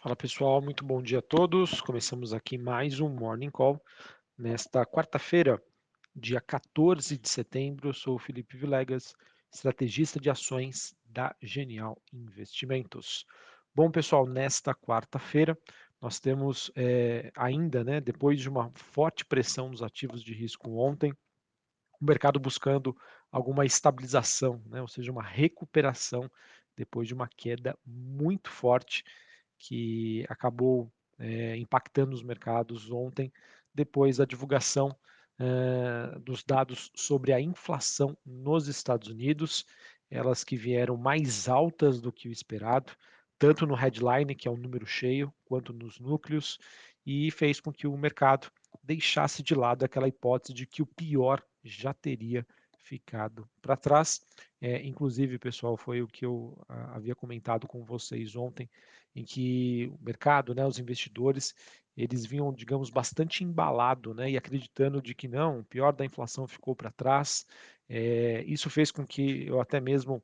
Fala pessoal, muito bom dia a todos. Começamos aqui mais um Morning Call nesta quarta-feira, dia 14 de setembro. Eu sou o Felipe Vilegas, estrategista de ações da Genial Investimentos. Bom pessoal, nesta quarta-feira nós temos é, ainda, né, depois de uma forte pressão nos ativos de risco ontem, o mercado buscando alguma estabilização, né, ou seja, uma recuperação depois de uma queda muito forte que acabou é, impactando os mercados ontem, depois da divulgação é, dos dados sobre a inflação nos Estados Unidos, elas que vieram mais altas do que o esperado, tanto no headline, que é o um número cheio, quanto nos núcleos, e fez com que o mercado deixasse de lado aquela hipótese de que o pior já teria ficado para trás. É, inclusive, pessoal, foi o que eu a, havia comentado com vocês ontem, em que o mercado, né, os investidores, eles vinham, digamos, bastante embalado, né, e acreditando de que não, o pior da inflação ficou para trás. É, isso fez com que eu até mesmo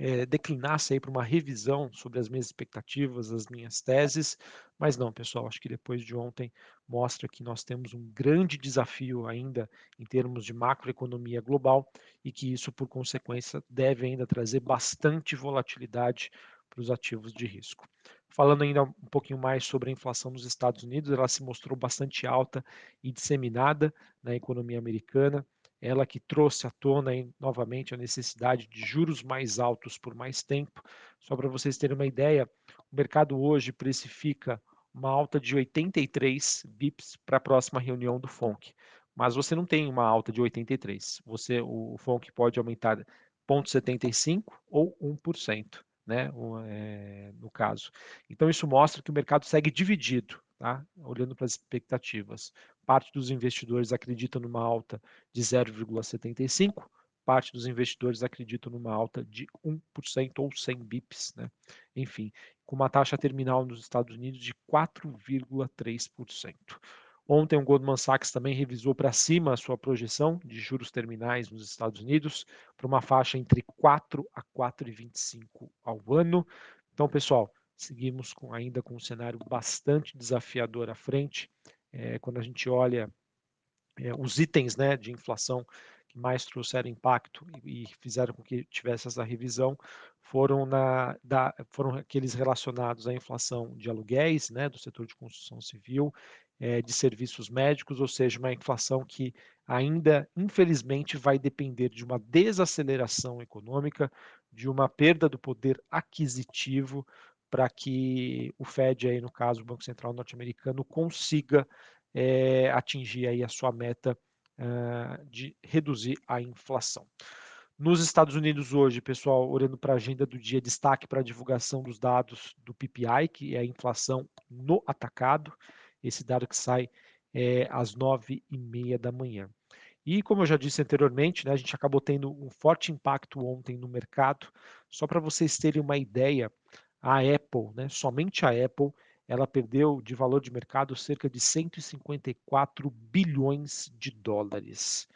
é, declinasse aí para uma revisão sobre as minhas expectativas, as minhas teses, mas não, pessoal, acho que depois de ontem mostra que nós temos um grande desafio ainda em termos de macroeconomia global e que isso, por consequência, deve ainda trazer bastante volatilidade para os ativos de risco. Falando ainda um pouquinho mais sobre a inflação nos Estados Unidos, ela se mostrou bastante alta e disseminada na economia americana ela que trouxe à tona aí, novamente a necessidade de juros mais altos por mais tempo. Só para vocês terem uma ideia, o mercado hoje precifica uma alta de 83 bips para a próxima reunião do FONC. Mas você não tem uma alta de 83. Você, o FONC pode aumentar 0,75 ou 1%, né, é, no caso. Então isso mostra que o mercado segue dividido Tá? Olhando para as expectativas, parte dos investidores acredita numa alta de 0,75, parte dos investidores acreditam numa alta de 1% ou 100 bips, né? enfim, com uma taxa terminal nos Estados Unidos de 4,3%. Ontem o Goldman Sachs também revisou para cima a sua projeção de juros terminais nos Estados Unidos para uma faixa entre 4 a 4,25 ao ano. Então, pessoal, seguimos com, ainda com um cenário bastante desafiador à frente. É, quando a gente olha é, os itens né, de inflação que mais trouxeram impacto e, e, fizeram com que tivesse essa revisão foram, na, da, foram aqueles relacionados à inflação de aluguéis, né, do setor de construção civil, é, de serviços médicos, ou seja, uma inflação que ainda, infelizmente, vai depender de uma desaceleração econômica, de uma perda do poder aquisitivo para que o Fed, aí, no caso, o Banco Central norte-americano, consiga é, atingir aí a sua meta uh, de reduzir a inflação. Nos Estados Unidos hoje, pessoal, olhando para a agenda do dia, destaque para a divulgação dos dados do PPI, que é a inflação no atacado, esse dado que sai é, às nove e meia da manhã. E como eu já disse anteriormente, né, a gente acabou tendo um forte impacto ontem no mercado. Só para vocês terem uma ideia, a Apple, né, somente a Apple, ela perdeu de valor de mercado cerca de 154 bilhões de dólares.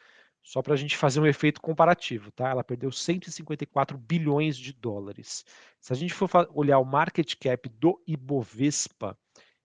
Só para a gente fazer um efeito comparativo, tá? Ela perdeu 154 bilhões de dólares. Se a gente for olhar o market cap do Ibovespa,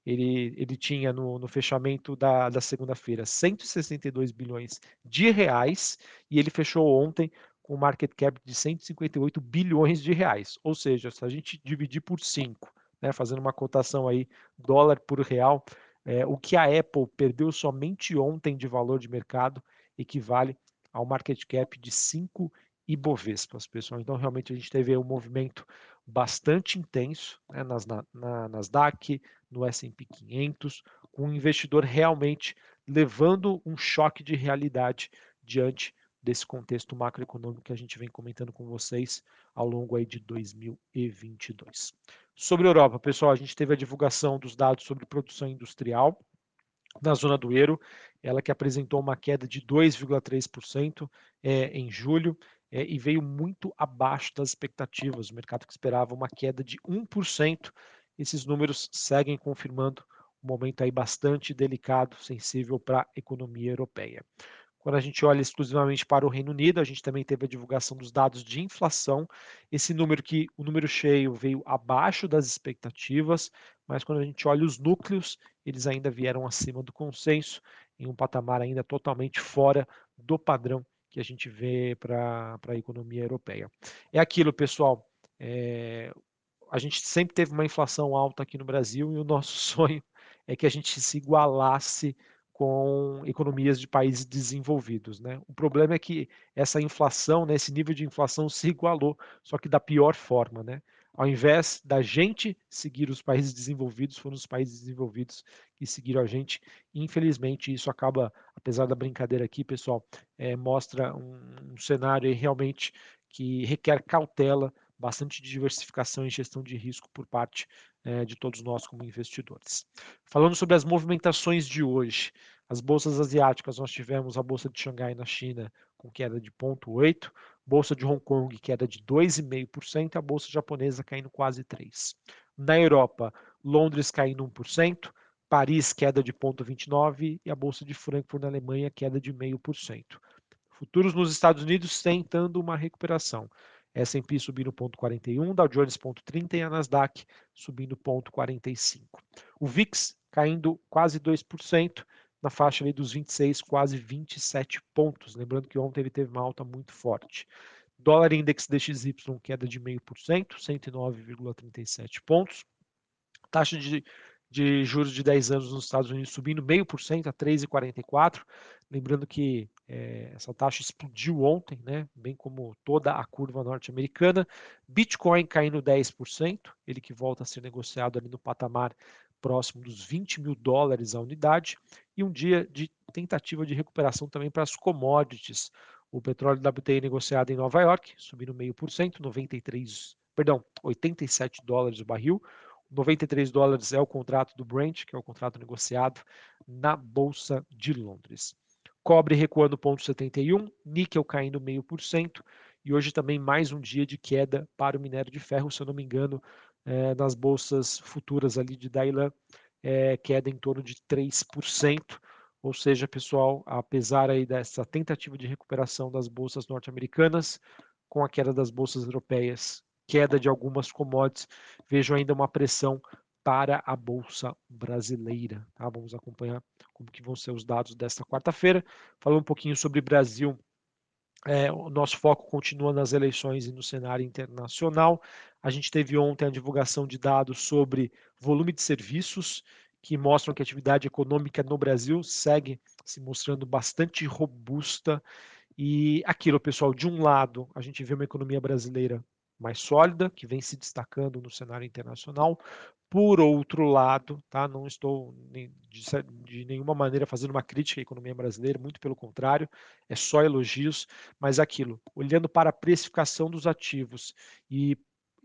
ele, ele tinha no, no fechamento da, da segunda-feira 162 bilhões de reais e ele fechou ontem com market cap de 158 bilhões de reais. Ou seja, se a gente dividir por 5, né, fazendo uma cotação aí dólar por real, é, o que a Apple perdeu somente ontem de valor de mercado equivale ao market cap de 5 Ibovespas, pessoal. Então, realmente, a gente teve um movimento bastante intenso né, nas, na, na, Nasdaq, no S&P 500, com o investidor realmente levando um choque de realidade diante desse contexto macroeconômico que a gente vem comentando com vocês ao longo aí de 2022. Sobre a Europa, pessoal, a gente teve a divulgação dos dados sobre produção industrial na zona do euro, ela que apresentou uma queda de 2,3% é, em julho é, e veio muito abaixo das expectativas. O mercado que esperava uma queda de 1%. Esses números seguem confirmando um momento aí bastante delicado, sensível para a economia europeia. Quando a gente olha exclusivamente para o Reino Unido, a gente também teve a divulgação dos dados de inflação. Esse número que o número cheio veio abaixo das expectativas, mas quando a gente olha os núcleos, eles ainda vieram acima do consenso, em um patamar ainda totalmente fora do padrão que a gente vê para a economia europeia. É aquilo, pessoal. É, a gente sempre teve uma inflação alta aqui no Brasil e o nosso sonho é que a gente se igualasse com economias de países desenvolvidos. Né? O problema é que essa inflação, né, esse nível de inflação se igualou, só que da pior forma. Né? Ao invés da gente seguir os países desenvolvidos, foram os países desenvolvidos que seguiram a gente. Infelizmente, isso acaba, apesar da brincadeira aqui, pessoal, é, mostra um, um cenário realmente que requer cautela, bastante diversificação e gestão de risco por parte é, de todos nós como investidores. Falando sobre as movimentações de hoje, as bolsas asiáticas, nós tivemos a bolsa de Xangai na China com queda de 0,8%, bolsa de Hong Kong queda de 2,5%, a bolsa japonesa caindo quase 3%. Na Europa, Londres caindo 1%, Paris queda de 0,29% e a bolsa de Frankfurt na Alemanha queda de 0,5%. Futuros nos Estados Unidos tentando uma recuperação. S&P subindo 0,41, Dow Jones 0,30 e a Nasdaq subindo 0,45. O VIX caindo quase 2%, na faixa ali dos 26, quase 27 pontos. Lembrando que ontem ele teve uma alta muito forte. Dólar Index DXY queda de 0,5%, 109,37 pontos. Taxa de de juros de 10 anos nos Estados Unidos subindo meio por cento a 3,44. Lembrando que é, essa taxa explodiu ontem, né? bem como toda a curva norte-americana. Bitcoin caindo 10%, ele que volta a ser negociado ali no patamar próximo dos 20 mil dólares a unidade. E um dia de tentativa de recuperação também para as commodities. O petróleo WTI negociado em Nova York, subindo meio por cento, 93, perdão, 87 dólares o barril. 93 dólares é o contrato do Brent, que é o contrato negociado na Bolsa de Londres. Cobre recuando 0,71, níquel caindo 0,5%, e hoje também mais um dia de queda para o minério de ferro, se eu não me engano, é, nas bolsas futuras ali de Dailan, é, queda em torno de 3%. Ou seja, pessoal, apesar aí dessa tentativa de recuperação das bolsas norte-americanas, com a queda das bolsas europeias queda de algumas commodities, vejo ainda uma pressão para a bolsa brasileira. Tá? Vamos acompanhar como que vão ser os dados desta quarta-feira. Falando um pouquinho sobre Brasil, é, o nosso foco continua nas eleições e no cenário internacional. A gente teve ontem a divulgação de dados sobre volume de serviços que mostram que a atividade econômica no Brasil segue se mostrando bastante robusta. E aquilo, pessoal, de um lado, a gente vê uma economia brasileira mais sólida, que vem se destacando no cenário internacional. Por outro lado, tá, não estou de, nenhuma maneira fazendo uma crítica à economia brasileira, muito pelo contrário, é só elogios, mas aquilo, olhando para a precificação dos ativos e,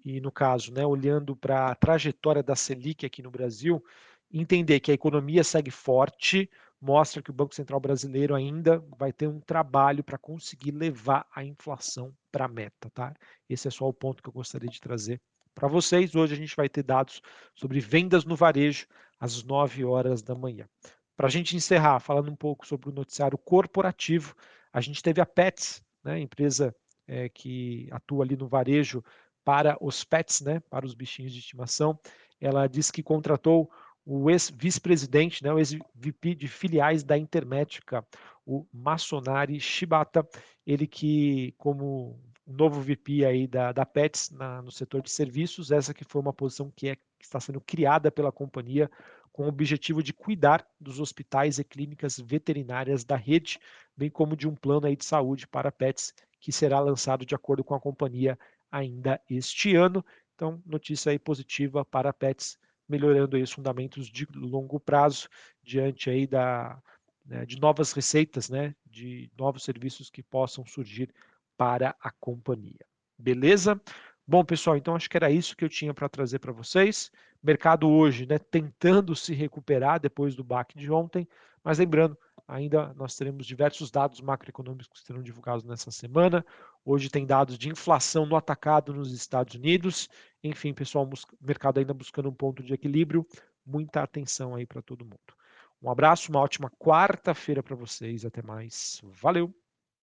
e no caso, né, olhando para a trajetória da Selic aqui no Brasil, entender que a economia segue forte, mostra que o Banco Central brasileiro ainda vai ter um trabalho para conseguir levar a inflação para a meta, tá? Esse é só o ponto que eu gostaria de trazer para vocês. Hoje a gente vai ter dados sobre vendas no varejo às 9 horas da manhã. Para a gente encerrar, falando um pouco sobre o noticiário corporativo, a gente teve a Pets, né, empresa é, que atua ali no varejo para os pets, né, para os bichinhos de estimação. Ela disse que contratou o ex-vice-presidente, né, o ex-VP de filiais da Intermédica, o Masonari Shibata, ele que, como novo VP aí da, da PETS na, no setor de serviços, essa que foi uma posição que, é, que está sendo criada pela companhia com o objetivo de cuidar dos hospitais e clínicas veterinárias da rede, bem como de um plano aí de saúde para PETs que será lançado de acordo com a companhia ainda este ano. Então, notícia aí positiva para PETs melhorando aí os fundamentos de longo prazo diante aí da, né, de novas receitas, né, de novos serviços que possam surgir para a companhia. Beleza? Bom, pessoal, então acho que era isso que eu tinha para trazer para vocês. Mercado hoje, né, tentando se recuperar depois do baque de ontem, mas lembrando, ainda nós teremos diversos dados macroeconômicos que serão divulgados nessa semana. Hoje tem dados de inflação no atacado nos Estados Unidos. Enfim, pessoal, mercado ainda buscando um ponto de equilíbrio. Muita atenção aí para todo mundo. Um abraço, uma ótima quarta-feira para vocês. Até mais. Valeu!